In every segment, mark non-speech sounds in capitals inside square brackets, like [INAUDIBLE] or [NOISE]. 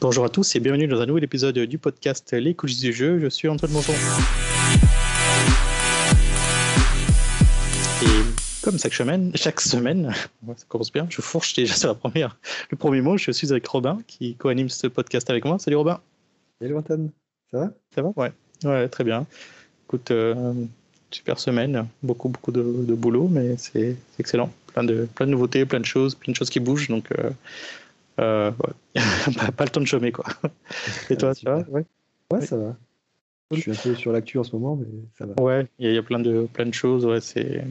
Bonjour à tous et bienvenue dans un nouvel épisode du podcast Les coulisses du jeu. Je suis Antoine Monton. Et comme chaque semaine, chaque semaine, ça commence bien, je fourche déjà sur la première, le premier mot. Je suis avec Robin qui co-anime ce podcast avec moi. Salut Robin. Salut Antoine. Ça va? Ça va? Ouais. Ouais, très bien. Écoute, euh, super semaine, beaucoup beaucoup de, boulot, mais c'est excellent. Plein de, plein de nouveautés, plein de choses, plein de choses qui bougent. Donc, euh, euh, [LAUGHS] pas, le temps de chômer, quoi. Et toi, ça va? Ouais. ouais, ça va. Je suis un peu sur l'actu en ce moment, mais ça va. Ouais, il y, a plein de, plein de choses. Ouais, c'est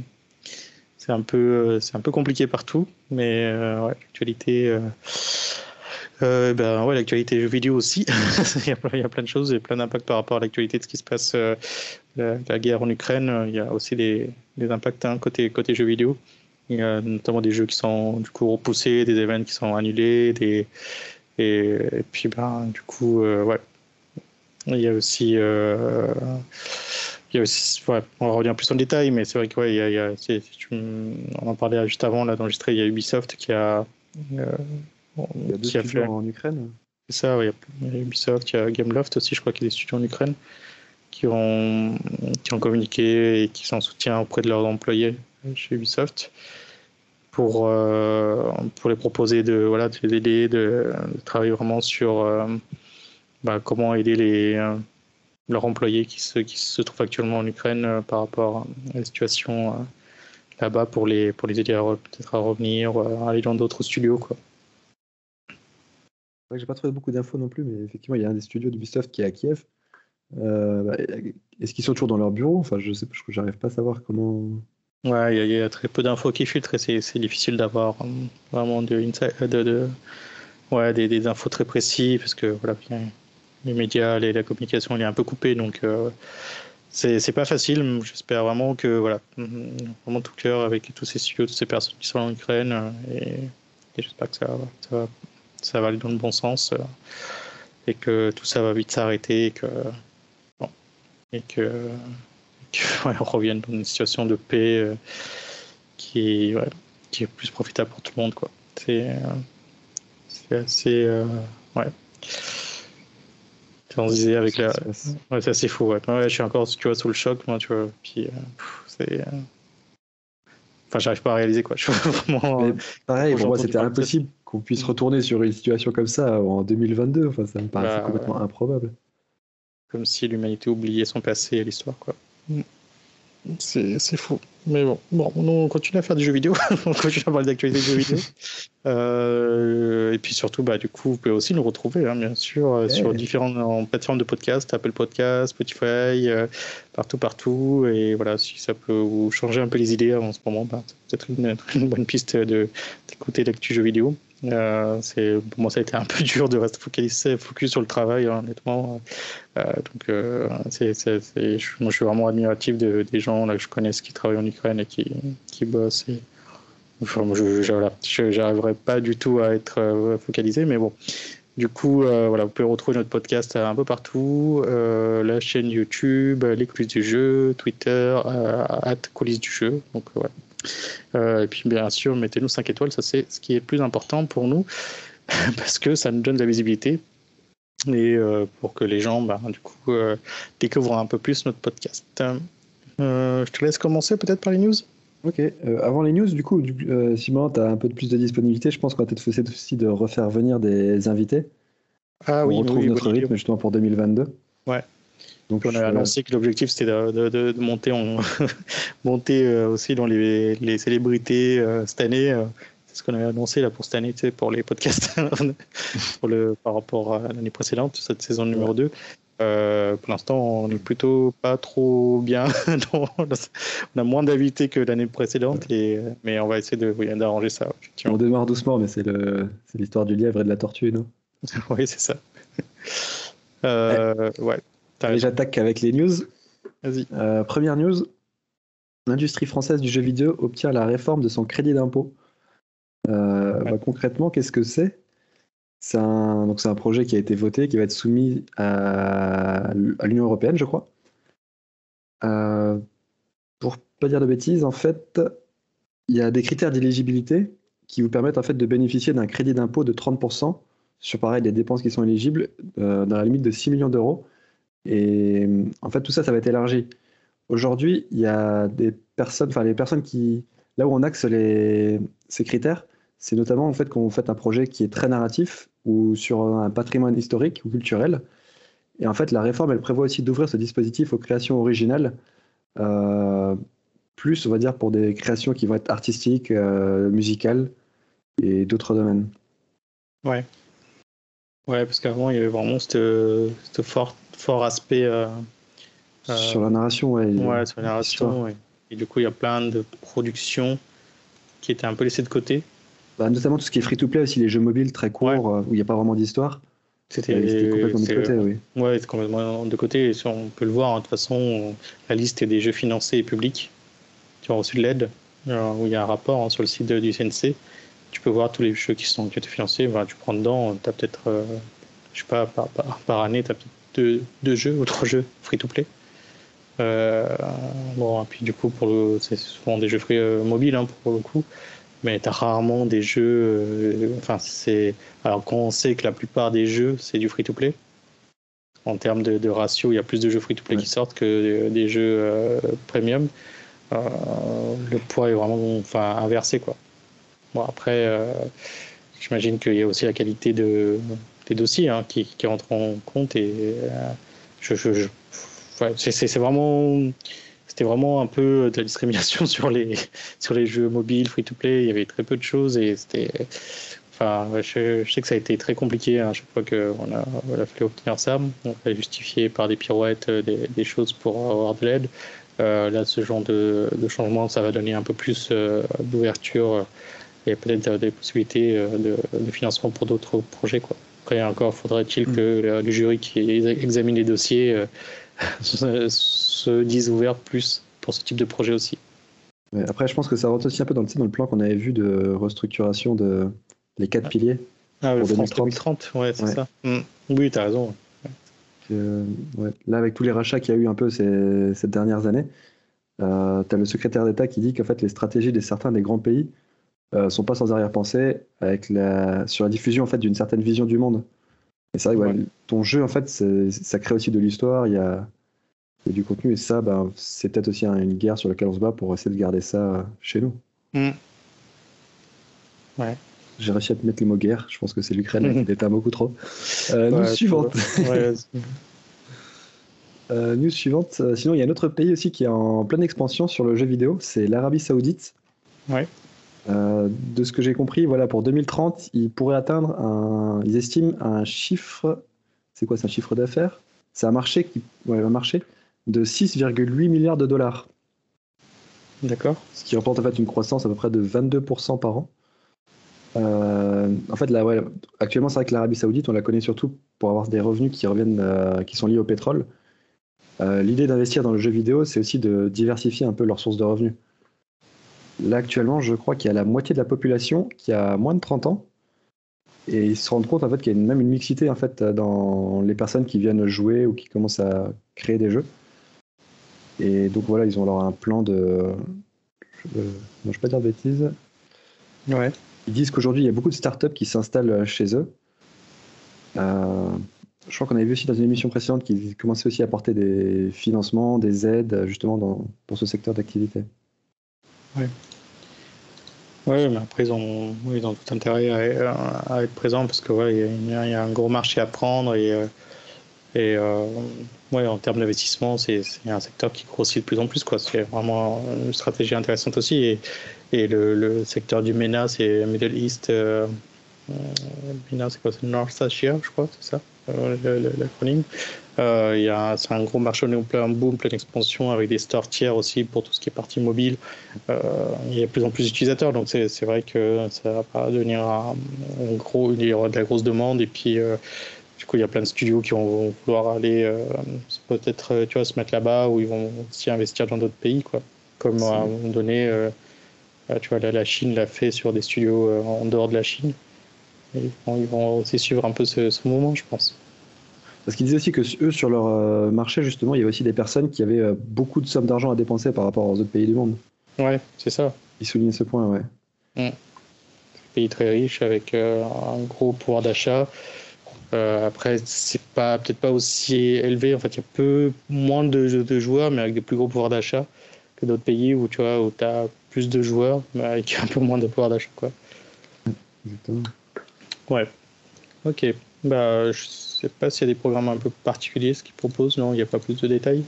c'est un peu c'est un peu compliqué partout, mais euh, ouais, l'actualité. Euh, euh, ben ouais, l'actualité jeux vidéo aussi. [LAUGHS] il, y a, il, y a, plein de choses et plein d'impacts par rapport à l'actualité de ce qui se passe, la, guerre en Ukraine. Il y a aussi des, des impacts hein, côté côté jeux vidéo. Il y a notamment des jeux qui sont du coup repoussés, des événements qui sont annulés, des... et, puis ben, du coup, euh, ouais. Il y a aussi. Euh... Il y a aussi ouais, on va revenir plus en détail, mais c'est vrai qu'il ouais, y a, il y a on en parlait juste avant là d'enregistrer. Il y a Ubisoft qui a. Euh, il y a deux studios fait... en Ukraine. C'est ça, ouais, il y a Ubisoft, il y a Gameloft aussi, je crois qu'il y a des studios en Ukraine qui ont, qui ont communiqué et qui sont en soutien auprès de leurs employés chez Ubisoft pour, euh, pour les proposer de, voilà, de les aider, de, travailler vraiment sur euh, bah, comment aider les, euh, leurs employés qui se, qui se trouvent actuellement en Ukraine par rapport à la situation là-bas pour les, pour les aider à peut-être à revenir, à aller dans d'autres studios. Quoi. J'ai pas trouvé beaucoup d'infos non plus, mais effectivement, il y a un des studios d'Ubisoft qui est à Kiev. Bah, est-ce qu'ils sont toujours dans leur bureau? Enfin, je sais, je n'arrive pas à savoir comment. Ouais, il y, a très peu d'infos qui filtrent et c'est difficile d'avoir euh, vraiment ouais, des, infos très précises parce que voilà, les médias, les, la communication, elle est un peu coupée donc euh, c'est pas facile. J'espère vraiment que voilà, vraiment tout cœur avec tous ces studios, toutes ces personnes qui sont en Ukraine euh, et, j'espère que ça, va, aller dans le bon sens euh, et que tout ça va vite s'arrêter et et que qu'on [LAUGHS] revienne dans une situation de paix euh, qui, ouais, qui est plus profitable pour tout le monde. Quoi. C'est, euh, assez. Euh, ouais. On disait avec la. Ouais, c'est assez fou. Ouais. ouais. je suis encore tu vois, sous le choc, moi, tu vois. Puis, c'est. Enfin, j'arrive pas à réaliser quoi. [LAUGHS] Je vraiment, Mais pareil, pour moi, c'était impossible qu'on puisse retourner sur une situation comme ça en 2022. Enfin, ça me paraissait bah, complètement improbable. Comme si l'humanité oubliait son passé et l'histoire, quoi. C'est fou. Mais bon, bon, on continue à faire des jeux vidéo, [LAUGHS] on continue à parler d'actualité des jeux vidéo. [LAUGHS] Euh, et puis surtout, bah, du coup, vous pouvez aussi nous retrouver, hein, bien sûr, euh, sur différentes plateformes de podcast, Apple Podcast, Spotify, euh, partout, partout. Et voilà, si ça peut vous changer un peu les idées en ce moment, bah, c'est peut-être une, [LAUGHS] une, bonne piste d'écouter l'actu jeux vidéo. Euh, pour moi ça a été un peu [LAUGHS] dur de rester focalisé focus sur le travail hein, honnêtement euh, donc euh, je, suis vraiment admiratif de, des gens que je connais qui travaillent en Ukraine et qui, bossent je, j'arriverai pas du tout à être focalisé mais bon du coup, voilà, vous pouvez retrouver notre podcast un peu partout, la chaîne YouTube, les coulisses du jeu, Twitter, euh, coulisses du jeu. Donc. Euh, et puis bien sûr, mettez-nous 5 étoiles, ça c'est ce qui est plus important pour nous, [LAUGHS] parce que ça nous donne de la visibilité et euh, pour que les gens, bah, du coup, euh, découvrent un peu plus notre podcast. je te laisse commencer peut-être par les news. Ok, avant les news, du coup, Simon, tu as un peu de plus de disponibilité. Je pense qu'on va peut-être essayer aussi de refaire venir des invités. Ah on oui, retrouve notre rythme justement pour 2022. Ouais, donc on a annoncé que l'objectif c'était de, de, de, monter, en [LAUGHS] monter euh, aussi dans les, les célébrités euh, cette année. Euh, c'est ce qu'on avait annoncé là pour cette année, tu sais, pour les podcasts [LAUGHS] pour le, par rapport à l'année précédente, cette saison numéro 2. Euh, pour l'instant, on est plutôt pas trop bien. [LAUGHS] on a moins d'invités que l'année précédente, et, mais on va essayer de, oui, d'arranger ça. On démarre doucement, mais c'est, le, c'est l'histoire du lièvre et de la tortue, non? Oui, c'est ça. Euh, ouais. Allez, j'attaque avec les news. Vas-y. Euh, première news l'industrie française du jeu vidéo obtient la réforme de son crédit d'impôt. Euh, bah, concrètement, qu'est-ce que c'est? C'est un, donc c'est un projet qui a été voté, qui va être soumis à, l'Union européenne, je crois. Euh, pour pas dire de bêtises, en fait, il y a des critères d'éligibilité qui vous permettent en fait de bénéficier d'un crédit d'impôt de 30% sur pareil des dépenses qui sont éligibles dans la limite de 6 millions d'euros. Et en fait, tout ça, ça va être élargi. Aujourd'hui, il y a des personnes, enfin les personnes qui, là où on axe ces critères, c'est notamment en fait qu'on fait un projet qui est très narratif ou sur un patrimoine historique ou culturel. Et en fait, la réforme, elle prévoit aussi d'ouvrir ce dispositif aux créations originales, euh, plus, on va dire, pour des créations qui vont être artistiques, euh, musicales et d'autres domaines. Ouais. Ouais, parce qu'avant, il y avait vraiment ce fort, fort aspect. Euh, sur la narration, ouais. Ouais, sur la narration, ouais. Et du coup, il y a plein de productions qui étaient un peu laissées de côté. Bah, notamment tout ce qui est free-to-play aussi, les jeux mobiles très courts où il n'y a pas vraiment d'histoire. C'était complètement de côté, oui. Ouais, c'est complètement de côté. Et on peut le voir, hein, de toute façon, la liste des jeux financés et publics. Tu as reçu de l'aide, euh, où il y a un rapport hein, sur le site du CNC. Tu peux voir tous les jeux qui, sont, qui ont été financés. tu prends dedans, tu as peut-être, euh, je sais pas, par, par, année, tu as peut-être deux, jeux [LAUGHS] ou trois jeux free-to-play. Euh, bon, et puis du coup, pour le, c'est souvent des jeux free mobiles hein, pour le coup mais tu as rarement des jeux. Euh, enfin, c'est. Alors, quand on sait que la plupart des jeux, c'est du free-to-play, en termes de, ratio, il y a plus de jeux free-to-play qui sortent que des jeux euh, premium. Euh, le poids est vraiment enfin, inversé. Quoi. Bon, après, j'imagine qu'il y a aussi la qualité de, des dossiers hein, qui, qui entrent en compte. Et je, je, c'est vraiment c'était vraiment un peu de la discrimination [LAUGHS] sur les, sur les jeux mobiles, free-to-play. Il y avait très peu de choses et c'était. Enfin, je, sais que ça a été très compliqué à chaque fois qu'on a, on a fallu obtenir ça. On a justifié par des pirouettes euh, des, choses pour avoir de l'aide. Euh, là, ce genre de, de, changement, ça va donner un peu plus euh, d'ouverture et peut-être des possibilités de, de, financement pour d'autres projets. Quoi. Après, encore faudrait-il que le jury qui examine les dossiers [LAUGHS] se disent ouverts plus pour ce type de projet aussi. après, je pense que ça rentre aussi un peu dans le, dans le plan qu'on avait vu de restructuration de les quatre piliers. Ah, pour 2030. ouais, c'est ça. Mm. Oui, tu as raison. Là, avec tous les rachats qu'il y a eu un peu ces, ces dernières années, euh, tu as le secrétaire d'État qui dit qu'en fait, les stratégies de certains des grands pays euh, sont pas sans arrière-pensée avec la, sur la diffusion en fait, d'une certaine vision du monde. Et c'est vrai que ton jeu, en fait, ça crée aussi de l'histoire. Il y a, du contenu. Et ça, ben, c'est peut-être aussi une guerre sur laquelle on se bat pour essayer de garder ça chez nous. Mm. Ouais. J'ai réussi à te mettre les mots guerre. Je pense que c'est l'Ukraine qui pas beaucoup trop. Euh, news suivante. [LAUGHS] Euh, news suivante. Euh, sinon, il y a un autre pays aussi qui est en pleine expansion sur le jeu vidéo. C'est l'Arabie Saoudite. Ouais. De ce que j'ai compris, voilà, pour 2030, ils pourraient atteindre un. Ils estiment un chiffre. C'est quoi, c'est un chiffre d'affaires? C'est un marché qui. Ouais, un marché de 6,8 milliards de dollars. D'accord. Ce qui représente en fait une croissance à peu près de 22% par an. Euh, en fait, là, ouais, actuellement, c'est vrai que l'Arabie Saoudite, on la connaît surtout pour avoir des revenus qui reviennent, euh, qui sont liés au pétrole. Euh, l'idée d'investir dans le jeu vidéo, c'est aussi de diversifier un peu leurs sources de revenus. Là, actuellement, je crois qu'il y a la moitié de la population qui a moins de 30 ans. Et ils se rendent compte en fait qu'il y a même une mixité en fait dans les personnes qui viennent jouer ou qui commencent à créer des jeux. Et donc voilà, ils ont alors un plan de. Je ne vais pas dire de bêtises. Ouais. Ils disent qu'aujourd'hui, il y a beaucoup de startups qui s'installent chez eux. Euh, je crois qu'on avait vu aussi dans une émission précédente qu'ils commençaient aussi à apporter des financements, des aides, justement, dans, pour ce secteur d'activité. Oui. Oui, mais après, ils ont, tout intérêt à, être présents parce que ouais, il, y a, un gros marché à prendre et. Euh, et euh, ouais, en termes d'investissement, c'est un secteur qui grossit de plus en plus. C'est vraiment une stratégie intéressante aussi. Et, et le, le, secteur du MENA, c'est Middle East. Euh, MENA, c'est quoi C'est North Asia, je crois, c'est ça? L'acronyme. Euh, c'est un gros marché en plein boom, pleine expansion avec des stores tiers aussi pour tout ce qui est partie mobile. Euh, il y a de plus en plus d'utilisateurs, donc c'est vrai que ça va pas devenir un, gros, il y aura de la grosse demande et puis du coup, il y a plein de studios qui vont vouloir aller euh, peut-être euh, tu vois, se mettre là-bas ou ils vont aussi investir dans d'autres pays. Quoi. Comme à un moment donné, euh, tu vois, la Chine l'a fait sur des studios en dehors de la Chine. Et ils vont aussi suivre un peu ce, ce mouvement, je pense. Parce qu'ils disaient aussi que eux, sur leur marché, justement, il y avait aussi des personnes qui avaient beaucoup de sommes d'argent à dépenser par rapport aux autres pays du monde. Ouais, c'est ça. Ils soulignent ce point, ouais. Mm. pays très riche avec un gros pouvoir d'achat. après, c'est pas peut-être pas aussi élevé. En fait, il y a peu moins de, de joueurs, mais avec des plus gros pouvoirs d'achat que d'autres pays où tu vois où as plus de joueurs, mais avec [LAUGHS] un peu moins de pouvoir d'achat, quoi. Exactement. Ouais. Ok. Bah, je sais pas s'il y a des programmes un peu particuliers ce qu'ils proposent. Non, il n'y a pas plus de détails.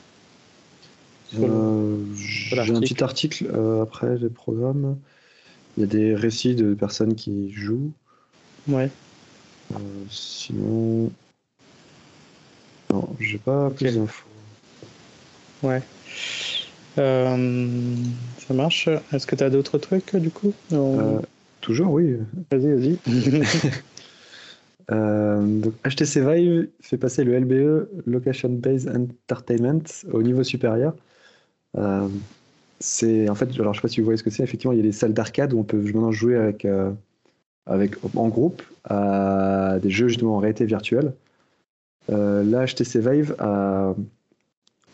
Euh, J'ai un petit article euh, après les programmes. Il y a des récits de personnes qui jouent. Ouais. Euh, sinon. Non, j'ai pas plus d'infos. Ouais. Euh, ça marche. Est-ce que tu as d'autres trucs du coup? Toujours, oui. Vas-y, vas-y. [LAUGHS] HTC Vive fait passer le LBE, Location Based Entertainment, au niveau supérieur. Euh, c'est en fait, alors je sais pas si vous voyez ce que c'est. Effectivement, il y a des salles d'arcade où on peut maintenant jouer avec, euh, avec en groupe à des jeux justement en réalité virtuelle. Euh, là, HTC Vive, en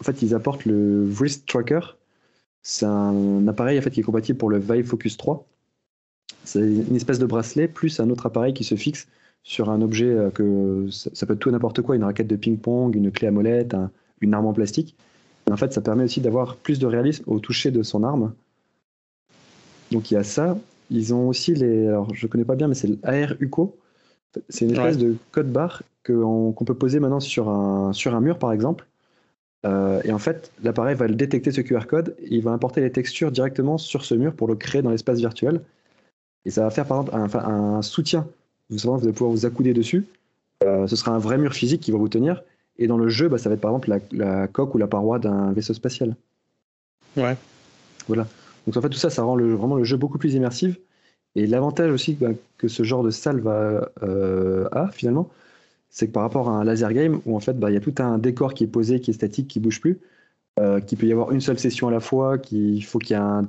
fait, ils apportent le Wrist Tracker. C'est un appareil en fait qui est compatible pour le Vive Focus 3. C'est une espèce de bracelet plus un autre appareil qui se fixe sur un objet que ça, peut être tout n'importe quoi, une raquette de ping-pong, une clé à molette, une arme en plastique en fait, ça permet aussi d'avoir plus de réalisme au toucher de son arme. Donc il y a ça. Ils ont aussi les. Alors je connais pas bien, mais c'est l'AR UCO. C'est une espèce de code barre qu'on peut poser maintenant sur un, sur un mur, par exemple. Euh, et en fait, l'appareil va détecter ce QR code et il va importer les textures directement sur ce mur pour le créer dans l'espace virtuel. Et ça va faire par exemple un, soutien. Vous savez, vous allez pouvoir vous accouder dessus. Euh, ce sera un vrai mur physique qui va vous tenir. Et dans le jeu, bah, ça va être par exemple la, coque ou la paroi d'un vaisseau spatial. Ouais. Voilà. Donc en fait, tout ça, ça rend le, vraiment le jeu beaucoup plus immersif. Et l'avantage aussi bah, que ce genre de salle va, euh, a finalement, c'est que par rapport à un laser game où en fait, bah, il y a tout un décor qui est posé, qui est statique, qui bouge plus, euh, qu'il peut y avoir une seule session à la fois, qu'il faut qu'il y ait un,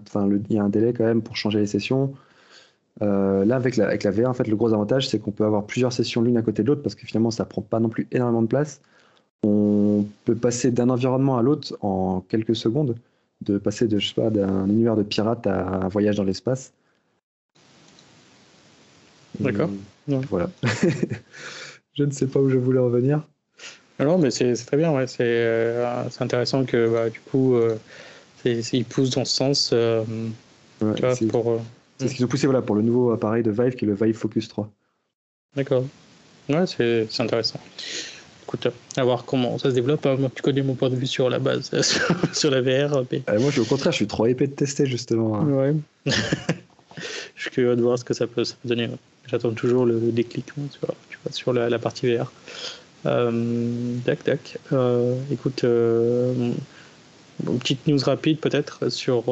y a un délai quand même pour changer les sessions. Euh, là, avec la, avec la VR, en fait, le gros avantage, c'est qu'on peut avoir plusieurs sessions l'une à côté de l'autre parce que finalement, ça prend pas non plus énormément de place on peut passer d'un environnement à l'autre en quelques secondes, de passer de, je sais pas, d'un univers de pirate à un voyage dans l'espace. D'accord. Voilà. [LAUGHS] je ne sais pas où je voulais en venir. Non, mais c'est très bien, ouais. c'est euh, intéressant que bah, du coup, euh, il pousse dans ce sens. Euh, pour, ce qu'ils ont poussé voilà, pour le nouveau appareil de Vive qui est le Vive Focus 3. D'accord. Ouais, c'est intéressant écoute, à voir comment ça se développe. Hein. Moi, tu connais mon point de vue sur la base, [LAUGHS] sur, la VR. Euh, moi, je, au contraire, je suis trop épais de tester, justement. Hein. Ouais. [LAUGHS] je suis curieux de voir ce que ça peut, ça peut donner. J'attends toujours le déclic hein, tu vois, sur la, partie VR. Euh, tac, tac. Euh, écoute, une petite news rapide peut-être sur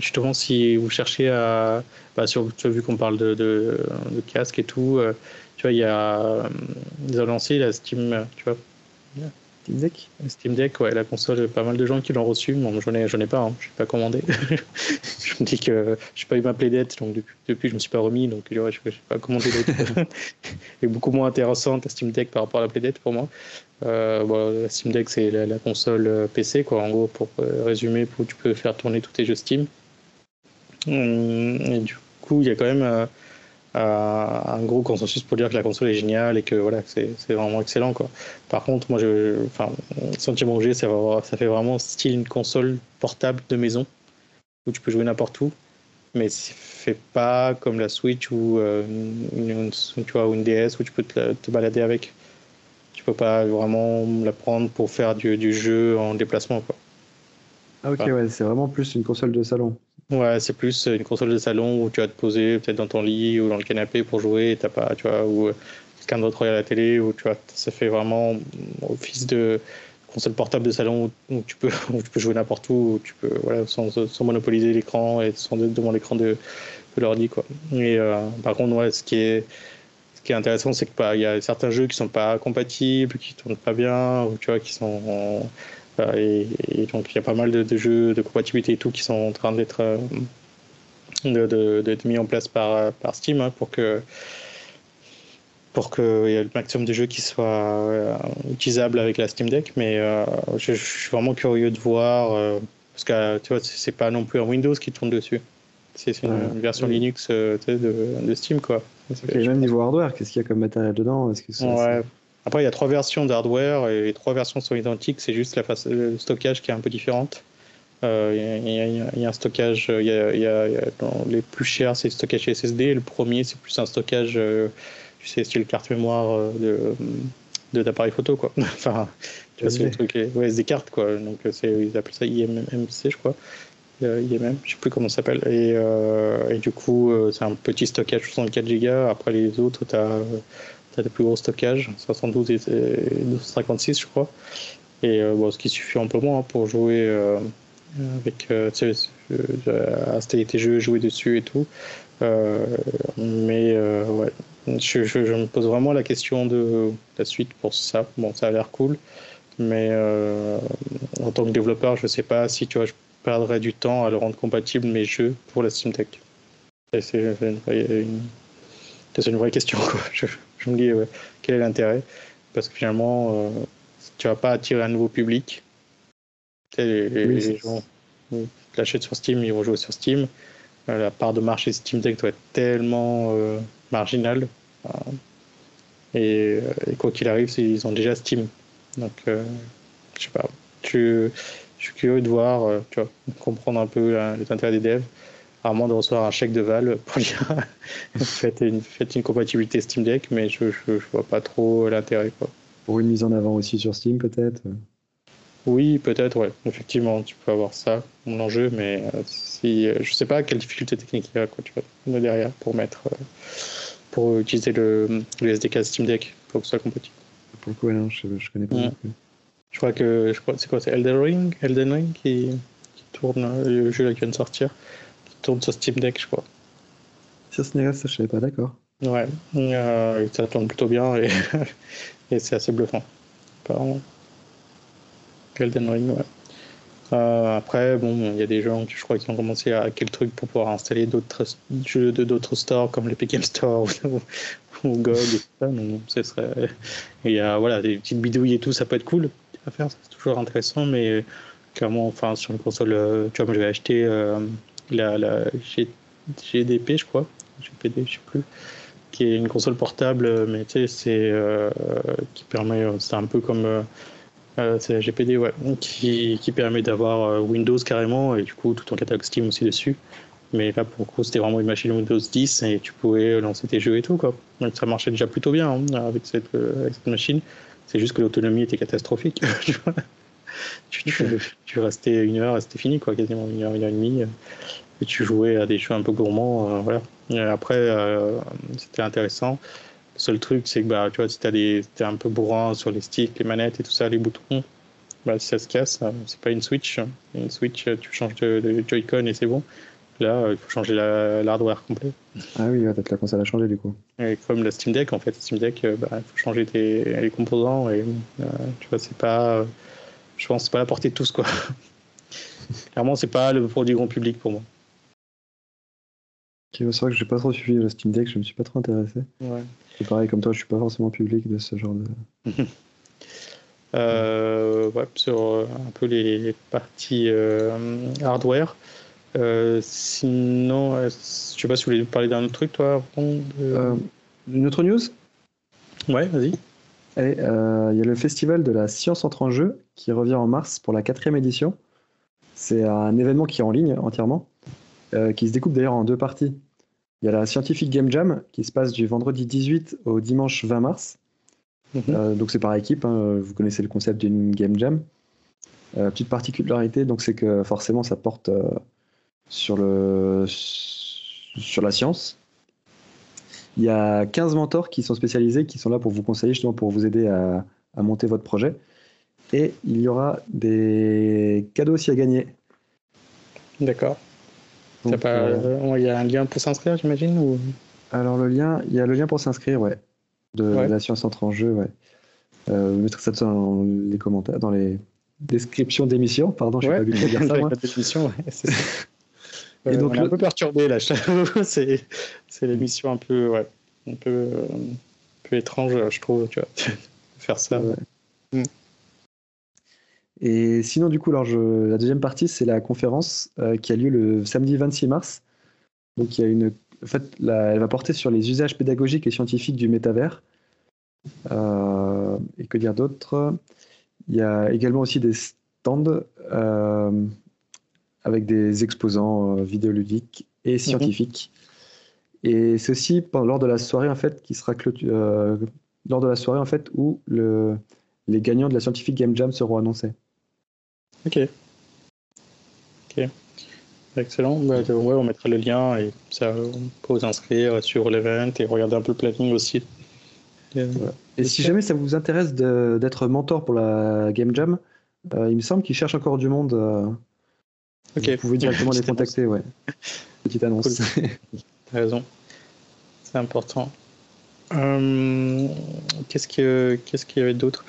justement si vous cherchez à. Bah, sur, tu vu qu'on parle de, de, de, casque et tout tu vois, il y a. Ils ont lancé la Steam, tu vois. Steam Deck Steam Deck, ouais, la console, pas mal de gens qui l'ont reçu. Bon, j'en ai, ai pas, hein, je suis pas commandé. [LAUGHS] je me dis que j'ai pas eu ma Playdate, donc depuis, depuis je me suis pas remis, donc ouais, je n'ai pas commandé d'autres. [LAUGHS] est beaucoup moins intéressante la Steam Deck par rapport à la Playdate pour moi. Euh, bon, la Steam Deck, c'est la, console euh, PC, quoi, en gros, pour euh, résumer, pour, tu peux faire tourner tous tes jeux Steam. Hum, et du coup, il y a quand même un gros consensus pour dire que la console est géniale et que voilà, c'est vraiment excellent. Quoi. Par contre, moi, je, enfin, sentiment que ça, ça fait vraiment style une console portable de maison où tu peux jouer n'importe où, mais fait pas comme la Switch ou euh, une, tu vois, une DS où tu peux te, balader avec. Tu peux pas vraiment la prendre pour faire du, du jeu en déplacement. Quoi. Ah ok, ouais, c'est vraiment plus une console de salon. Ouais, c'est plus une console de salon où tu vas te poser peut-être dans ton lit ou dans le canapé pour jouer, et t'as pas, tu vois, ou quelqu'un d'autre regarde la télé, ou tu vois, ça fait vraiment office de console portable de salon où, tu peux, [LAUGHS] tu peux jouer n'importe où, tu peux, voilà, sans, monopoliser l'écran et sans être devant l'écran de, de l'ordi, quoi. Et euh, par contre, ouais, ce qui est, qui est intéressant, c'est que bah, y a certains jeux qui sont pas compatibles, qui tournent pas bien, ou tu vois, qui sont et, donc il y a pas mal de, jeux de compatibilité et tout qui sont en train d'être euh, mis en place par, par Steam hein, pour que pour qu'il y ait le maximum de jeux qui soient euh, utilisables avec la Steam Deck. Mais euh, je, je, suis vraiment curieux de voir parce que tu vois c'est pas non plus un Windows qui tourne dessus. C'est une, version Linux de, de, Steam, quoi. Okay, même niveau hardware, qu'est-ce qu'il y a comme matériel dedans? Est-ce que ouais. Après, il y a trois versions d'hardware et les trois versions sont identiques. C'est juste la face, le stockage qui est un peu différente. Euh, il y, a un stockage, il y a, les plus chers, c'est le stockage SSD. Le premier, c'est plus un stockage, euh, tu sais, c'est le carte mémoire euh, de d'appareil photo, quoi. [LAUGHS] enfin, tu vois, c'est le truc, ouais, SD carte, quoi. Donc, c'est, ils appellent ça IMMC, je crois. IMM, je sais plus comment ça s'appelle. Et, et, du coup, c'est un petit stockage 64 Go. Après, les autres, tu as, as, des plus gros stockages, 72 et 256, je crois. Et bon, ce qui suffit amplement pour jouer avec euh, à tes jeux, jouer dessus et tout. Euh, mais euh, ouais, je, me pose vraiment la question de la suite pour ça. Bon, ça a l'air cool, mais en tant que développeur, je sais pas si tu vois, je perdrais du temps à le rendre compatible mes jeux pour la Steam Deck. C'est une, vraie question. Quoi. Je, me dis quel est l'intérêt? Parce que finalement, tu vas pas attirer un nouveau public. Les, les, gens l'achètent sur Steam, ils vont jouer sur Steam. Euh, la part de marché Steam Deck doit être tellement euh, marginale. Euh, et, quoi qu'il arrive, ils ont déjà Steam. Donc, je sais pas. Je, suis curieux de voir, tu vois, comprendre un peu les intérêts des devs. Rarement de recevoir un chèque de Val pour dire [LAUGHS] faites, une, faites une compatibilité Steam Deck, mais je, je, je vois pas trop l'intérêt. Pour une mise en avant aussi sur Steam, peut-être? Oui, peut-être, ouais. Effectivement, tu peux avoir ça comme enjeu, mais euh, si, euh, je sais pas quelle difficulté technique il y a quoi, tu vois, derrière pour mettre, euh, pour utiliser le, le, SDK Steam Deck pour que ce soit compatible. Pour le coup, non, je, je connais pas. Je crois que, je crois, c'est quoi, c'est Elden Ring, Elden Ring qui, qui, tourne, le jeu là qui vient de sortir, tourne sur Steam Deck, je crois. N'est ça, je savais pas, d'accord. Ouais, ça tourne plutôt bien et, [LAUGHS] et c'est assez bluffant, apparemment. Elden Ring, ouais. Euh, après, bon, il y a des gens, je crois, qui ont commencé à hacker le truc pour pouvoir installer d'autres jeux de d'autres stores comme l'Epic Game Store [LAUGHS] ou, ou, GOG et tout ça. Donc, ce serait. Il y a voilà, des petites bidouilles et tout, ça peut être cool à faire, c'est toujours intéressant, mais clairement, enfin, sur une console, euh, tu vois, moi j'avais acheté euh, la, la GDP, je crois, GPD, je sais plus, qui est une console portable, mais tu sais, c'est qui permet, c'est un peu comme euh, c'est la GPD, ouais, qui, qui permet d'avoir euh, Windows carrément et du coup tout ton catalogue Steam aussi dessus. Mais là, pour le coup, c'était vraiment une machine Windows 10 et tu pouvais lancer tes jeux et tout, quoi. Donc ça marchait déjà plutôt bien hein, avec, cette, euh, avec, cette, machine. C'est juste que l'autonomie était catastrophique. [LAUGHS] tu, tu, restais une heure, c'était fini, quoi, quasiment une heure, une heure et demie. Et tu jouais à des jeux un peu gourmands, voilà. Et après, c'était intéressant. Le seul truc, c'est que bah, tu vois, si tu es un peu bourrin sur les sticks, les manettes et tout ça, les boutons, bah, si ça se casse, euh, c'est pas une Switch. Une Switch, euh, tu changes de, Joy-Con et c'est bon. Là, euh, il faut changer l'hardware complet. Ah oui, peut-être la console a changé du coup. Et comme la Steam Deck, en fait, Steam Deck, bah, il faut changer tes, les composants et tu vois, c'est pas. Je pense c'est pas la portée de tous, quoi. [LAUGHS] Clairement, c'est pas le produit grand public pour moi. c'est vrai que j'ai pas trop suivi la Steam Deck, je me suis pas trop intéressé. Ouais. C'est pareil, comme toi, je suis pas forcément public de ce genre de. [LAUGHS] euh, ouais, sur euh, un peu les, parties euh, hardware. Euh, sinon, je sais pas si vous voulez parler d'un autre truc, toi, Une autre news? Ouais, vas-y. Il y a le festival de la science entre en jeu qui revient en mars pour la quatrième édition. C'est un événement qui est en ligne entièrement, qui se découpe d'ailleurs en deux parties. Il y a la Scientific Game Jam qui se passe du vendredi 18 au dimanche 20 mars. Mhm. Euh, donc c'est par équipe, hein. vous connaissez le concept d'une Game Jam. Euh, petite particularité, donc c'est que forcément ça porte euh, sur, le, sur la science. Il y a 15 mentors qui sont spécialisés, qui sont là pour vous conseiller, justement pour vous aider à, à monter votre projet. Et il y aura des cadeaux aussi à gagner. D'accord. Euh, il y a un lien pour s'inscrire, j'imagine ou... Alors le lien, il y a le lien pour s'inscrire, ouais. De la science entre en jeu, ouais. Euh, vous mettrez ça dans les commentaires, dans les descriptions d'émissions. Pardon, je n'ai pas vu de dire [LAUGHS] ça. Moi. [LAUGHS] Et donc, on est un peu perturbé là, [LAUGHS] c'est l'émission un peu, ouais, un peu, un peu étrange, je trouve, tu vois, [LAUGHS] faire ça. Mm. Et sinon, du coup, alors je, la deuxième partie, c'est la conférence euh, qui a lieu le samedi 26 mars. Donc il y a une, en fait, elle va porter sur les usages pédagogiques et scientifiques du métavers. et que dire d'autre? Il y a également aussi des stands avec des exposants vidéoludiques et mhm. scientifiques. Et ceci lors de la soirée en fait qui sera euh, lors de la soirée en fait où le, les gagnants de la Scientific Game Jam seront annoncés. Ok. Ok. Excellent. Bah, ouais, on mettra le lien et ça, on peut vous inscrire sur l'event et regarder un peu le planning aussi. Et si jamais ça vous intéresse d'être mentor pour la Game Jam, euh, il me semble qu'ils cherchent encore du monde. Euh, Vous pouvez directement les [LAUGHS] contacter, ouais. Petite annonce. [LAUGHS] T'as raison. C'est important. Euh, qu'est-ce qu'il y avait d'autre?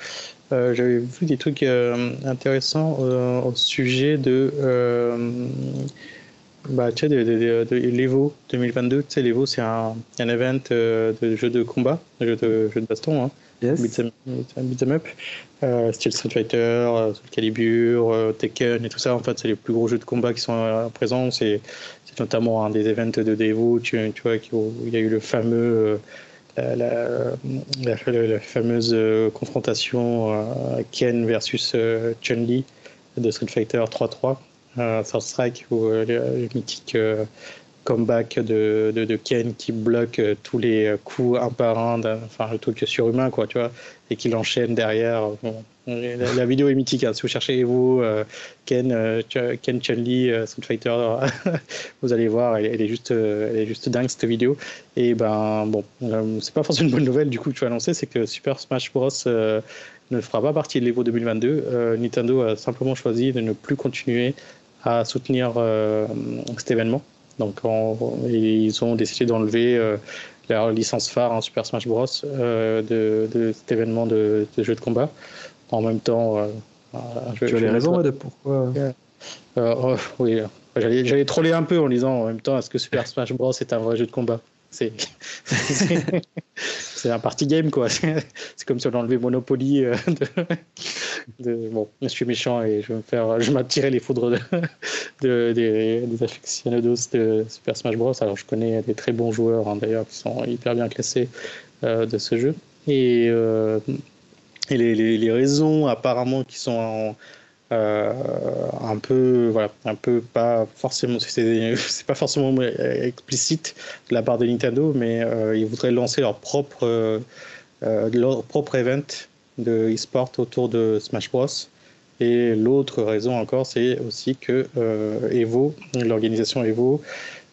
Euh, J'avais vu des trucs euh, intéressants au sujet de, bah, tu sais, de, l'Evo 2022. Tu sais, l'Evo, c'est un, un event de jeu de combat, de jeu de, jeu de baston. Hein. Yes. Beat'em up. style Street Fighter, Soul Calibur, Tekken et tout ça. En fait, c'est les plus gros jeux de combat qui sont présents. C'est notamment un des events de Devo, tu, tu vois, il y a eu le fameux, euh, la, la, fameuse euh, confrontation euh, Ken versus Chun-Li de Street Fighter 3-3, South Strike, où le, mythique comeback de, de, Ken qui bloque tous les coups un par un, enfin le truc surhumain, quoi, tu vois, et qui l'enchaîne derrière. La, vidéo est mythique. Hein. Si vous cherchez euh, Ken, euh, Ken Chun-Li, euh, Street Fighter, [LAUGHS] vous allez voir, elle, est juste, elle est juste dingue cette vidéo. Et ben bon, c'est pas forcément une bonne nouvelle du coup que tu vas annoncer, c'est que Super Smash Bros ne fera pas partie de l'Evo 2022. Nintendo a simplement choisi de ne plus continuer à soutenir cet événement. Donc ils ont décidé d'enlever leur licence phare, hein, Super Smash Bros, de, de, cet événement de, de jeu de combat en même temps. Euh, tu as les raisons de pourquoi euh, oh, Oui, j'allais troller un peu en disant en même temps est-ce que Super Smash Bros est un vrai jeu de combat? C'est [LAUGHS] c'est un party game quoi [LAUGHS] c'est comme si on enlevait Monopoly euh, bon je suis méchant et je vais me faire je m'attirer les foudres de, de des, des aficionados de Super Smash Bros. Alors je connais des très bons joueurs hein, d'ailleurs qui sont hyper bien classés de ce jeu. Et et les, les, raisons apparemment qui sont euh, un peu voilà un peu pas forcément c'est pas forcément explicite de la part de Nintendo mais euh, ils voudraient lancer leur propre euh, leur propre event de e-sport autour de Smash Bros. Et l'autre raison encore c'est aussi que Evo l'organisation Evo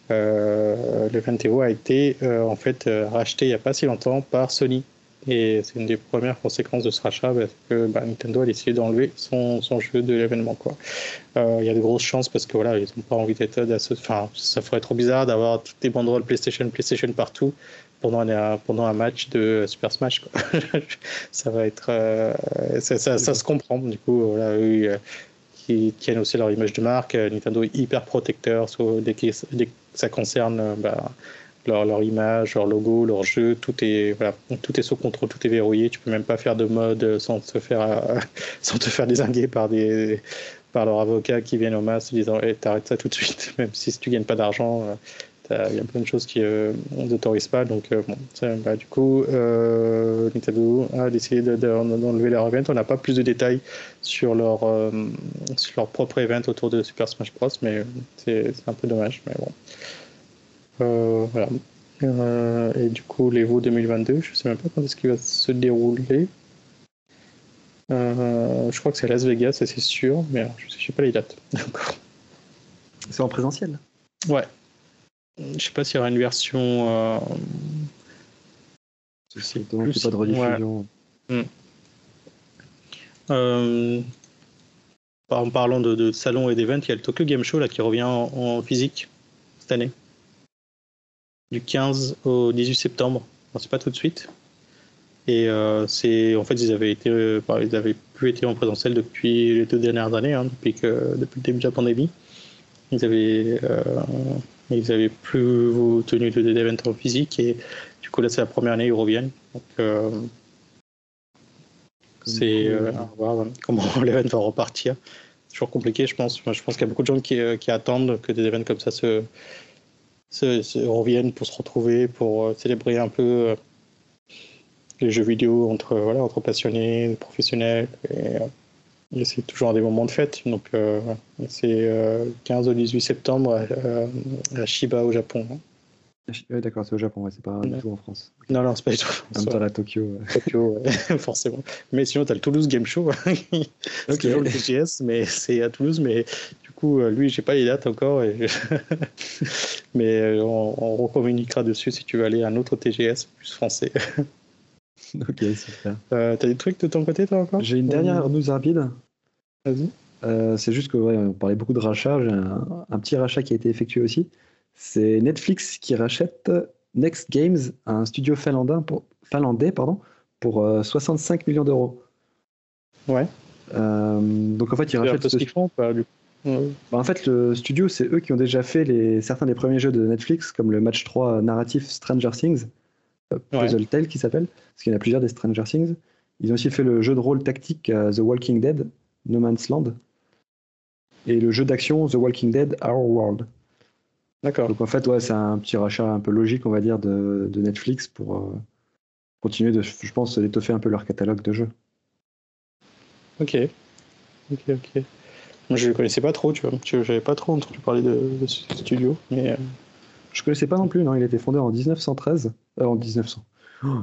l'event Evo a été en fait racheté il n'y a pas si longtemps par Sony et c'est une des premières conséquences de ce rachat parce que bah, Nintendo a décidé d'enlever son, son, jeu de l'événement. Euh, il y a de grosses chances parce que voilà, ils n'ont pas envie d'être Enfin, ça ferait trop bizarre d'avoir toutes les banderoles PlayStation, PlayStation partout pendant un, pendant un match de Super Smash. Quoi. [LAUGHS] ça va être. Euh, ça, ça, se comprend. Du coup, voilà, euh, qui tiennent aussi leur image de marque. Nintendo est hyper protecteur dès, que, dès que ça concerne. Bah, leur, leur, image, leur logo, leur jeu, tout est voilà, tout est sous contrôle, tout est verrouillé. Tu peux même pas faire de mode sans te faire euh, [LAUGHS] sans te faire désinguer par des par leurs avocats qui viennent au masque disant hey, t'arrêtes ça tout de suite, [LAUGHS] même si tu gagnes pas d'argent. Euh, il y a plein de choses qui euh, n'autorisent pas. Donc, bon, bah, du coup, Nintendo a décidé d'enlever leur event. On n'a pas plus de détails sur leur, sur leur propre event autour de Super Smash Bros. Mais c'est un peu dommage. Mais. Euh, voilà. Euh, et du coup, l'Evo 2022, je sais même pas quand est-ce qu'il va se dérouler. Euh, je crois que c'est Las Vegas, ça c'est sûr, mais je sais, sais pas les dates. [LAUGHS] c'est en présentiel Ouais. Je sais pas s'il y aura une version. C'est pas de rediffusion. Hmm. en parlant de, de salon et d'événements, il y a le Tokyo Game Show là, qui revient en physique cette année du 15 au 18 septembre. c'est pas tout de suite. Et euh, c'est en fait ils avaient été, euh, bah, ils avaient plus été en présentiel depuis les deux dernières années, hein, depuis que depuis le début de la pandémie. Ils avaient euh, ils avaient plus tenu de d'événements en physique et du coup là c'est la première année ils reviennent. Donc c'est voir comment [LAUGHS] l'événement va repartir. C'est toujours compliqué, je pense. Moi, je pense qu'il y a beaucoup de gens qui, qui attendent que des événements comme ça se reviennent pour se retrouver, pour célébrer un peu les jeux vidéo entre, voilà, entre passionnés, professionnels. Et, c'est toujours des moments de fête. Donc, c'est 15 au 18 septembre à, Shiba au Japon. Hein. Oui, d'accord, c'est au Japon, c'est pas du tout en France. Non, non, c'est pas du tout en France. Même temps, à Tokyo. Tokyo, [LAUGHS] forcément. Mais sinon, tu as le Toulouse Game Show. c'est toujours le TGS, mais c'est à Toulouse. Mais coup, euh, lui, j'ai pas les dates encore. [LAUGHS] mais euh, on, recommuniquera dessus si tu veux aller à un autre TGS plus français. [LAUGHS] ok, super. Euh, T'as des trucs de ton côté, toi, encore? J'ai une dernière news rapide. Vas-y. Euh, c'est juste que ouais, on parlait beaucoup de rachats. J'ai un, petit rachat qui a été effectué aussi. C'est Netflix qui rachète Next Games, un studio finlandais pour, finlandais, pardon, pour 65 euh, millions d'euros. Ouais. Euh, donc en fait, ils rachètent. Ce qu'ils font, pas, du bah, en fait, le studio, c'est eux qui ont déjà fait les, certains des premiers jeux de Netflix, comme le match 3 narratif Stranger Things, euh, Puzzle Tale qui s'appelle, parce qu'il y en a plusieurs des Stranger Things. Ils ont aussi fait le jeu de rôle tactique The Walking Dead, No Man's Land, et le jeu d'action The Walking Dead Our World. D'accord. Donc en fait, ouais, c'est un petit rachat un peu logique, on va dire, de, Netflix pour euh, continuer de, je pense, d'étoffer un peu leur catalogue de jeux. Ok. Ok, ok. Moi, je ne connaissais pas trop, tu vois. J'avais pas trop entendu parler de, ce studio, mais. Euh, je connaissais pas non plus, non. Il a été fondé en 1913. Euh, en 1900.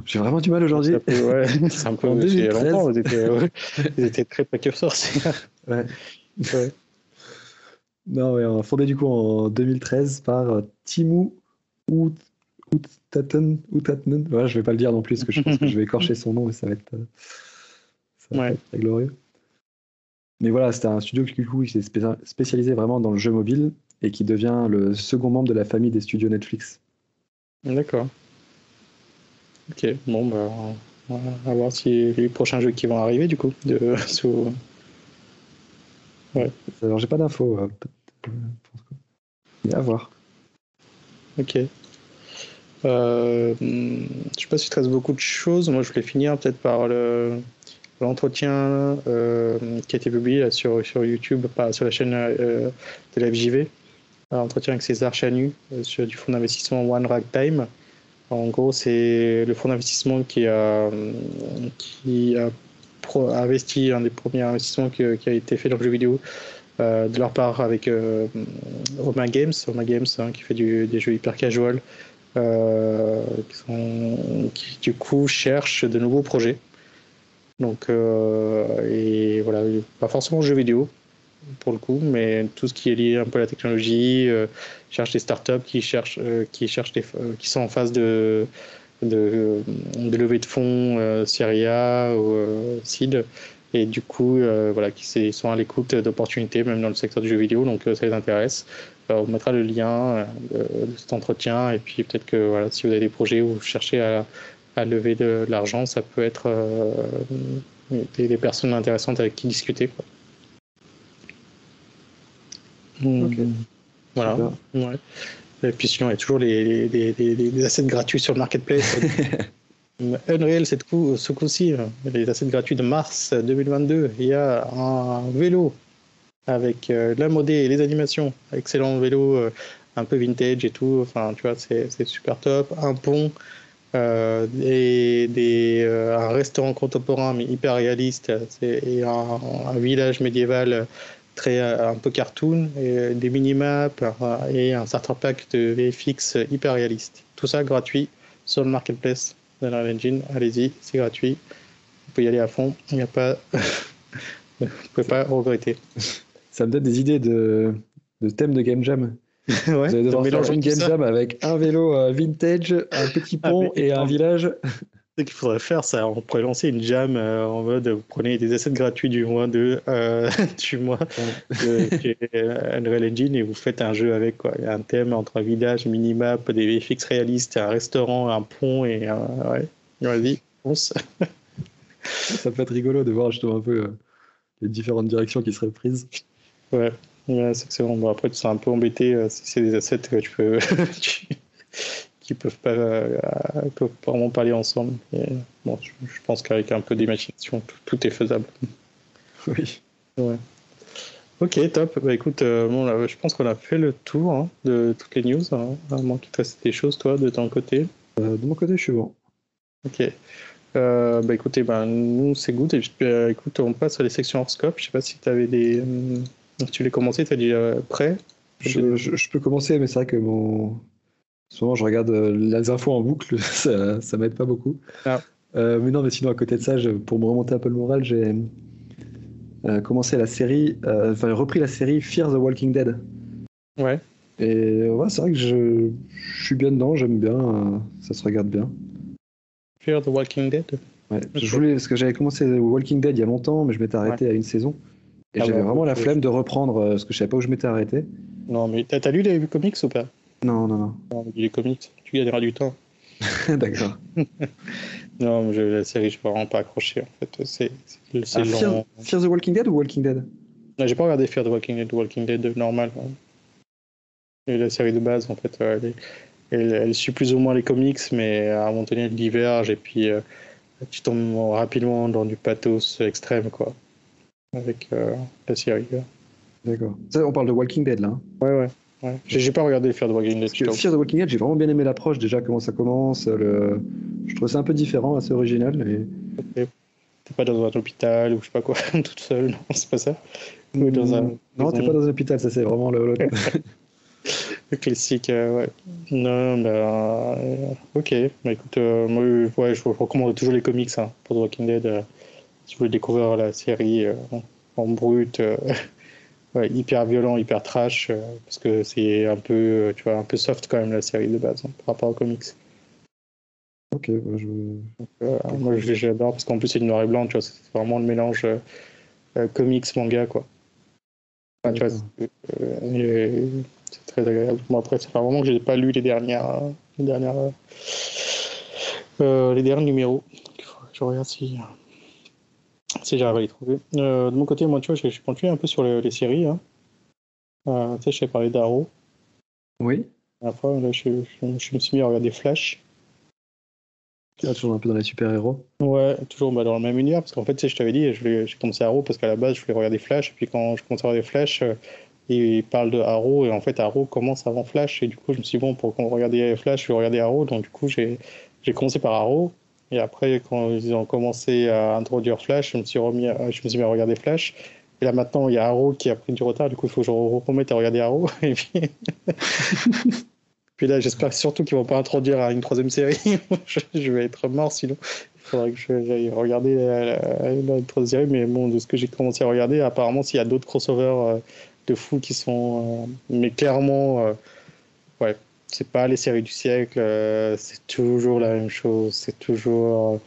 J'ai vraiment du mal aujourd'hui. Ouais, [LAUGHS] c'est un peu. en 2013. Longtemps, ils étaient, ils étaient très précurseurs. ouais. ouais. Non, ouais, on a fondé du coup en 2013 par euh, Timu Utaten. Utaten. Ouais, je vais pas le dire non plus parce que je pense que je vais écorcher son nom et ça va être, euh, ça va être très glorieux. Mais voilà, c'était un studio qui, s'est spécialisé vraiment dans le jeu mobile et qui devient le second membre de la famille des studios Netflix. D'accord. Ok, bon, bah, on va voir si les prochains jeux qui vont arriver, du coup, de, [LAUGHS] sous, Ouais. Alors, j'ai pas d'infos. Euh, Mais à voir. Ok. Euh, je sais pas si tu restes beaucoup de choses. Moi, je voulais finir peut-être par le, l'entretien euh, qui a été publié sur, sur YouTube, sur la chaîne euh, de la FJV. L'entretien avec César Chanu sur du fonds d'investissement One Ragtime. En gros, c'est le fonds d'investissement qui a, qui a investi, un des premiers investissements qui, a été fait dans le jeu vidéo euh, de leur part avec euh, Oma Games, Oma Games hein, qui fait des jeux hyper casual, euh, qui, du coup cherche de nouveaux projets. Donc, et voilà, pas forcément jeux vidéo pour le coup, mais tout ce qui est lié un peu à la technologie, cherche des startups qui cherchent, qui cherchent des, qui sont en phase de de, levée de fonds euh, Syria ou euh, SID et du coup euh, voilà qui sont à l'écoute d'opportunités même dans le secteur du jeu vidéo. Donc ça les intéresse. On mettra le lien de, cet entretien. Et puis peut-être que voilà si vous avez des projets où vous cherchez à, à lever de, l'argent ça peut être des, personnes intéressantes avec qui discuter quoi. Voilà. Ouais. Et puis sinon, il y a toujours les, les, assets gratuits sur le marketplace. [LAUGHS] Unreal, cette coup, ce coup-ci, les assets gratuits de mars 2022, il y a un vélo avec euh, la modée et les animations. Excellent vélo, euh, un peu vintage et tout. Enfin, tu vois, c'est super top. Un pont euh, et des, un restaurant contemporain, mais hyper réaliste. Et un, un, village médiéval très euh, un peu cartoon, et des minimaps euh, et un starter pack de VFX hyper réaliste. Tout ça gratuit sur le marketplace de la Engine. Allez-y, c'est gratuit. Vous pouvez y aller à fond. Il n'y a pas. [LAUGHS] Vous pouvez pas regretter. Ça me donne des idées de, de thème de Game Jam. Ouais, Vous allez devoir faire une Game Jam avec un vélo euh, vintage, un petit ah, pont et un village. Ce qu'il faudrait faire, ça, on pourrait lancer une jam euh, en mode vous prenez des assets gratuits du mois de euh, [LAUGHS] du mois de, euh, Unreal Engine et vous faites un jeu avec quoi. Il y a un thème entre un village, minimap, des VFX réalistes, un restaurant, un pont et un, ouais. Vas-y, fonce. ça peut être rigolo de voir justement un peu les différentes directions qui seraient prises. Ouais, c'est excellent. Bon, après, tu seras un peu embêté si c'est des assets que tu peux. [LAUGHS] qui peuvent pas, euh, peuvent vraiment parler ensemble. bon, je, pense qu'avec un peu d'imagination, tout, est faisable. [LAUGHS] Oui. Ouais. Ok, top. Bah écoute, euh, bon, là, je pense qu'on a fait le tour hein, de toutes les news. Hein. À moins qu'il te reste des choses, toi, de ton côté. Euh, de mon côté, je suis bon. Ok. Euh, bah écoutez, bah, nous, c'est good. Et écoute, on passe à les sections horoscope. Je sais pas si tu avais des. Tu les commencé, tu as déjà prêt Je, je- je peux commencer, mais c'est vrai que mon. Souvent, je regarde euh, les infos en boucle, [LAUGHS] ça, ça m'aide pas beaucoup. Ah. Euh, mais non, mais sinon, à côté de ça, je- pour me remonter un peu le moral, j'ai euh, commencé la série, euh, enfin, repris la série Fear the Walking Dead. Ouais. Et ouais, c'est vrai que je, je suis bien dedans, j'aime bien, euh, ça se regarde bien. Fear the Walking Dead? Ouais. Je voulais, parce que j'avais commencé Walking Dead il y a longtemps, mais je m'étais arrêté à une saison. Et Ah j'avais vraiment la flemme de reprendre, euh, parce que je savais pas où je m'étais arrêté. Non, mais t'as lu les comics ou pas? Non, non, non. Les comics, tu gagneras du temps. [LAUGHS] D'accord. [LAUGHS] Non, mais la série, je peux vraiment pas accrocher. En fait, c'est c'est- Ah, Fear, long. Fear the Walking Dead ou Walking Dead? Non, j'ai pas regardé Fear the Walking Dead, Walking Dead normal. Et la série de base, en fait, ouais, elle, est- elle, elle suit plus ou moins les comics, mais à un moment donné, elle diverge et puis euh, tu tombes rapidement dans du pathos extrême, quoi, avec euh, la série. D'accord. On parle de Walking Dead là. hein. Ouais, ouais. ouais. J'ai pas regardé Fear the Walking Dead. Fear the Walking Dead, j'ai vraiment bien aimé l'approche déjà, comment ça commence. Le... Je trouve ça un peu différent, assez original. Et... T'es pas dans un hôpital ou je sais pas quoi, [LAUGHS] toute seule, non, c'est pas ça. Ou dans un. Mm. Non, t'es pas dans un hôpital, ça c'est vraiment le. le- [LAUGHS] Le classique, euh, ouais. Non, bah, euh, ok. Bah, écoute, euh, moi, ouais, je recommande toujours les comics hein, pour The Walking Dead. Vous voulez découvrir la série euh, en, brut, euh, [LAUGHS] ouais, hyper violent, hyper trash, euh, parce que c'est un peu, tu vois, un peu soft quand même la série de base hein, par rapport aux comics. ok, bah, je... Euh, moi, j'adore parce qu'en plus c'est du noir et blanc, tu vois, c'est vraiment le mélange euh, comics manga, quoi. Enfin, tu vois, D'accord. c'est euh, c'est très agréable. Bon, après, ça fait un moment que j'ai pas lu les dernières, les dernières, les derniers numéros. Je regarde si, si j'arrive à les trouver. Euh, de mon côté, moi, tu vois, je, je continue un peu sur les, les séries. Hein. Euh, tu sais, je t'ai parlé d'Arrow. Oui fois, là, je, je- je me suis mis à regarder Flash. Ah, toujours un peu dans les super-héros. Ouais, toujours bah, dans le même univers, parce qu'en fait, tu sais, je t'avais dit, j'ai commencé Arrow parce qu'à la base, je voulais regarder Flash, et puis quand je commence à regarder Flash, euh, il parle de Arrow, et en fait, Arrow commence avant Flash, et du coup, je me suis dit, bon, pour qu'on regarde Flash, je vais regarder Arrow, donc du coup, j'ai commencé par Arrow, et après, quand ils ont commencé à introduire Flash, je me suis, remis je me suis mis à regarder Flash, et là, maintenant, il y a Arrow qui a pris du retard, du coup, il faut que je remette à regarder Arrow, [LAUGHS] et [LAUGHS] puis... Là, j'espère surtout qu'ils vont pas introduire une troisième série. [LAUGHS] je, vais être mort sinon. Il faudrait que j'aille regarder la, troisième série. Mais bon, de ce que j'ai commencé à regarder, apparemment, s'il y a d'autres crossovers euh, de fous qui sont. euh, mais clairement, euh, ouais, c'est pas les séries du siècle. euh, c'est toujours la même chose. C'est toujours. euh,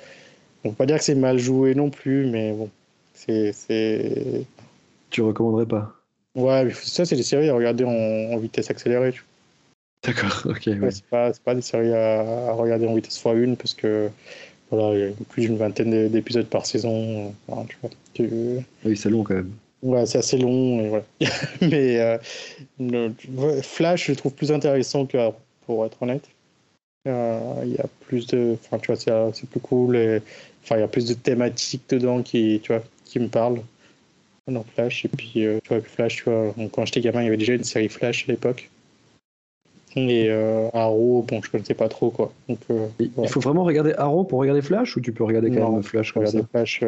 on peut pas dire que c'est mal joué non plus, mais bon. C'est. Tu recommanderais pas? Ouais, mais ça, c'est des séries à regarder en, en vitesse accélérée. tu D'accord, ok. Ouais, ouais. c'est pas, des séries à, à regarder en vitesse x1 parce que voilà, il y a plus d'une vingtaine d'é- d'épisodes par saison. Enfin, tu vois, tu- Oui, c'est long quand même. Ouais, c'est assez long. Et voilà. [LAUGHS] Mais euh, le- Flash, je le trouve plus intéressant que Arrow, pour être honnête. Euh, Il y a plus de. Enfin, tu vois, c'est c'est plus cool. et- Enfin, il y a plus de thématiques dedans qui, tu vois, qui me parlent dans Flash. Et puis, euh, tu vois, Flash, tu vois, quand j'étais gamin, il y avait déjà une série Flash à l'époque. Et euh, Arrow, bon, je connaissais pas trop, quoi. Donc, euh, Il Ouais. il faut vraiment regarder Arrow pour regarder Flash ou tu peux regarder quand Non, même Flash comme ça? Flash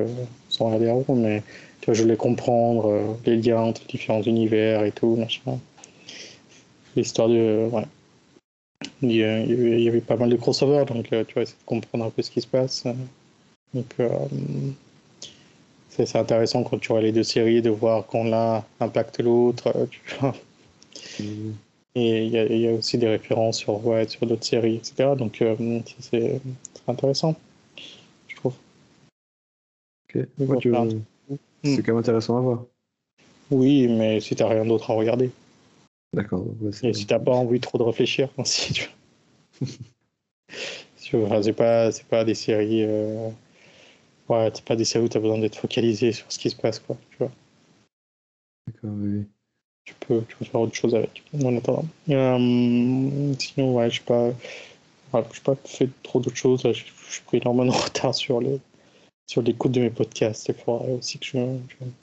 euh, mais tu vois, je voulais comprendre euh, les liens entre différents univers et tout, machin. L'histoire de. Ouais. Il y, avait, pas mal de crossovers, donc euh, tu vois, essayer de comprendre un peu ce qui se passe. euh. Donc, euh, c'est intéressant quand tu vois les deux séries de voir quand l'un impacte l'autre. euh. Mm. Et il y, y a aussi des références sur, ouais, sur d'autres séries, etc. Donc, euh, c'est- intéressant. Ok. Ouais, tu- C'est quand même intéressant à voir. Oui, mais si t'as rien d'autre à regarder. D'accord. ouais, Et si t'as pas envie trop de réfléchir [LAUGHS] aussi, tu vois. [LAUGHS] C'est pas, c'est pas des séries. euh, Ouais, c'est pas des séries où t'as besoin d'être focalisé sur ce qui se passe, quoi. Tu vois. D'accord, oui. Tu peux, tu peux faire autre chose avec. En attendant. Euh, sinon, ouais, j'ai pas. Ouais, j'ai pas fait trop d'autres choses. J'ai j'ai pris énormément de [LAUGHS] retard sur les sur l'écoute de mes podcasts. Il faudrait aussi que je,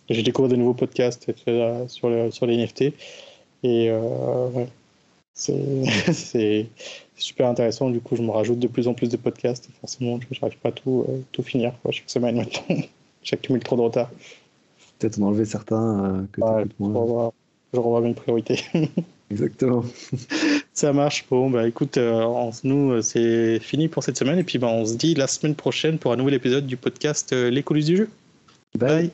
je, découvre de nouveaux podcasts sur, le, sur les NFT. Et ouais, [LAUGHS] c'est super intéressant. Du coup, je me rajoute de plus en plus de podcasts. Forcément, je n'arrive pas à tout, tout finir quoi, chaque semaine [LAUGHS] maintenant. J'accumule trop de retard. Peut-être en enlever certains que ouais, moins. Je revois mes priorités. [LAUGHS] Exactement. Ça marche. Bon, bah écoute, euh, nous, c'est fini pour cette semaine. Et puis, bah, on se dit la semaine prochaine pour un nouvel épisode du podcast euh, Les coulisses du jeu. Bye.